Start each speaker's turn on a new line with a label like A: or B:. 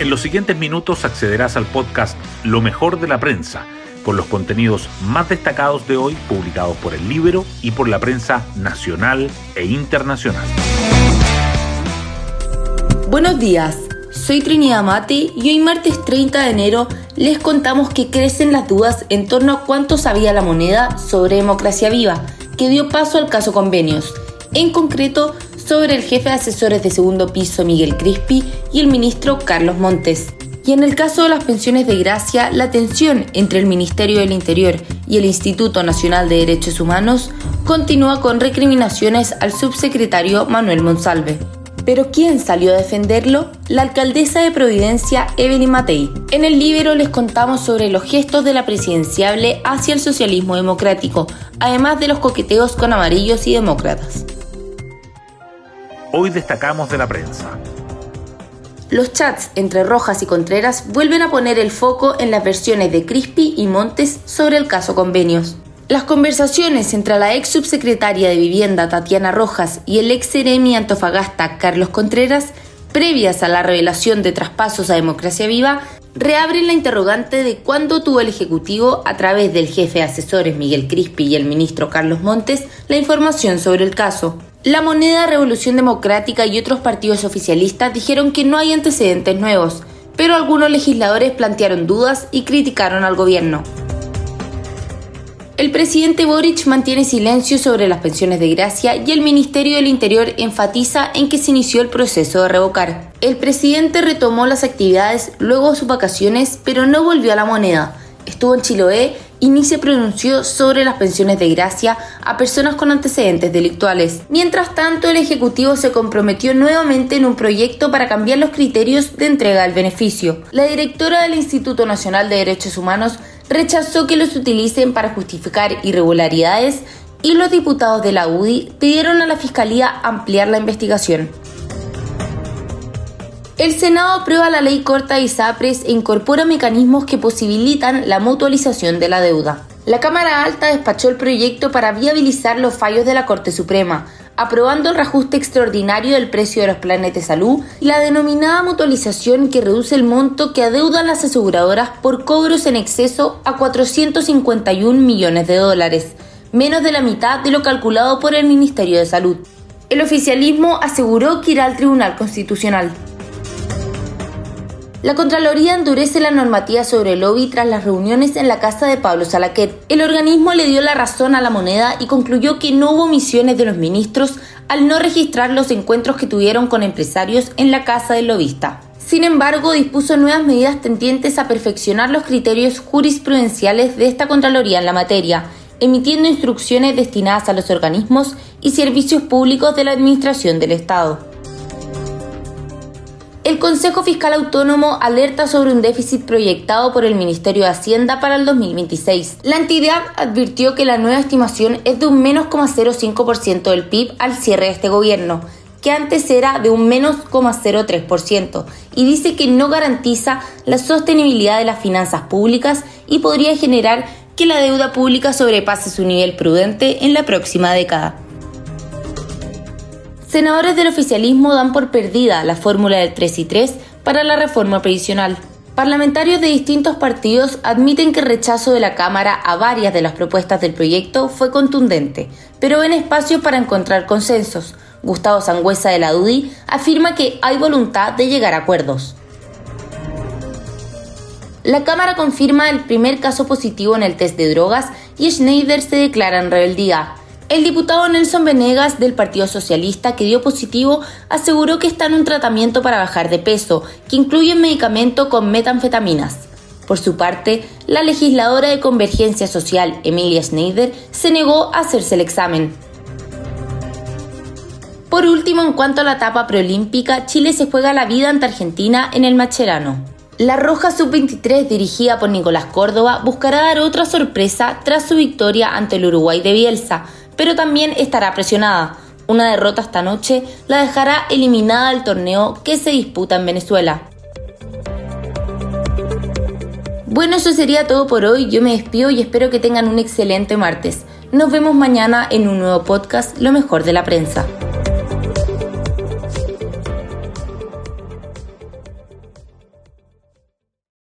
A: En los siguientes minutos accederás al podcast Lo mejor de la prensa, con los contenidos más destacados de hoy publicados por el libro y por la prensa nacional e internacional.
B: Buenos días, soy Trinidad Mate y hoy martes 30 de enero les contamos que crecen las dudas en torno a cuánto sabía la moneda sobre democracia viva, que dio paso al caso convenios. En concreto, sobre el jefe de asesores de segundo piso Miguel Crispi y el ministro Carlos Montes. Y en el caso de las pensiones de gracia, la tensión entre el Ministerio del Interior y el Instituto Nacional de Derechos Humanos continúa con recriminaciones al subsecretario Manuel Monsalve. Pero ¿quién salió a defenderlo? La alcaldesa de Providencia, Evelyn Matei. En el libro les contamos sobre los gestos de la presidenciable hacia el socialismo democrático, además de los coqueteos con amarillos y demócratas.
A: Hoy destacamos de la prensa.
B: Los chats entre Rojas y Contreras vuelven a poner el foco en las versiones de Crispi y Montes sobre el caso convenios. Las conversaciones entre la ex subsecretaria de Vivienda Tatiana Rojas y el ex Seremi Antofagasta Carlos Contreras, previas a la revelación de traspasos a Democracia Viva, reabren la interrogante de cuándo tuvo el Ejecutivo, a través del jefe de asesores Miguel Crispi y el ministro Carlos Montes, la información sobre el caso. La moneda Revolución Democrática y otros partidos oficialistas dijeron que no hay antecedentes nuevos, pero algunos legisladores plantearon dudas y criticaron al gobierno. El presidente Boric mantiene silencio sobre las pensiones de gracia y el Ministerio del Interior enfatiza en que se inició el proceso de revocar. El presidente retomó las actividades luego de sus vacaciones, pero no volvió a la moneda. Estuvo en Chiloé y ni se pronunció sobre las pensiones de gracia a personas con antecedentes delictuales. Mientras tanto, el Ejecutivo se comprometió nuevamente en un proyecto para cambiar los criterios de entrega del beneficio. La directora del Instituto Nacional de Derechos Humanos rechazó que los utilicen para justificar irregularidades y los diputados de la UDI pidieron a la Fiscalía ampliar la investigación. El Senado aprueba la ley corta de ISAPRES e incorpora mecanismos que posibilitan la mutualización de la deuda. La Cámara Alta despachó el proyecto para viabilizar los fallos de la Corte Suprema, aprobando el reajuste extraordinario del precio de los planes de salud y la denominada mutualización que reduce el monto que adeudan las aseguradoras por cobros en exceso a 451 millones de dólares, menos de la mitad de lo calculado por el Ministerio de Salud. El oficialismo aseguró que irá al Tribunal Constitucional. La Contraloría endurece la normativa sobre el lobby tras las reuniones en la casa de Pablo Salaquet. El organismo le dio la razón a la moneda y concluyó que no hubo misiones de los ministros al no registrar los encuentros que tuvieron con empresarios en la casa del lobista. Sin embargo, dispuso nuevas medidas tendientes a perfeccionar los criterios jurisprudenciales de esta Contraloría en la materia, emitiendo instrucciones destinadas a los organismos y servicios públicos de la Administración del Estado. El Consejo Fiscal Autónomo alerta sobre un déficit proyectado por el Ministerio de Hacienda para el 2026. La entidad advirtió que la nueva estimación es de un menos 0,05% del PIB al cierre de este gobierno, que antes era de un menos 0,03%, y dice que no garantiza la sostenibilidad de las finanzas públicas y podría generar que la deuda pública sobrepase su nivel prudente en la próxima década. Senadores del oficialismo dan por perdida la fórmula del 3 y 3 para la reforma previsional. Parlamentarios de distintos partidos admiten que el rechazo de la Cámara a varias de las propuestas del proyecto fue contundente, pero ven espacio para encontrar consensos. Gustavo Sangüesa de la DUDI afirma que hay voluntad de llegar a acuerdos. La Cámara confirma el primer caso positivo en el test de drogas y Schneider se declara en rebeldía. El diputado Nelson Venegas del Partido Socialista, que dio positivo, aseguró que está en un tratamiento para bajar de peso, que incluye un medicamento con metanfetaminas. Por su parte, la legisladora de Convergencia Social, Emilia Schneider, se negó a hacerse el examen. Por último, en cuanto a la etapa preolímpica, Chile se juega la vida ante Argentina en el Macherano. La Roja Sub-23, dirigida por Nicolás Córdoba, buscará dar otra sorpresa tras su victoria ante el Uruguay de Bielsa, pero también estará presionada. Una derrota esta noche la dejará eliminada del torneo que se disputa en Venezuela. Bueno, eso sería todo por hoy. Yo me despido y espero que tengan un excelente martes. Nos vemos mañana en un nuevo podcast, Lo mejor de la prensa.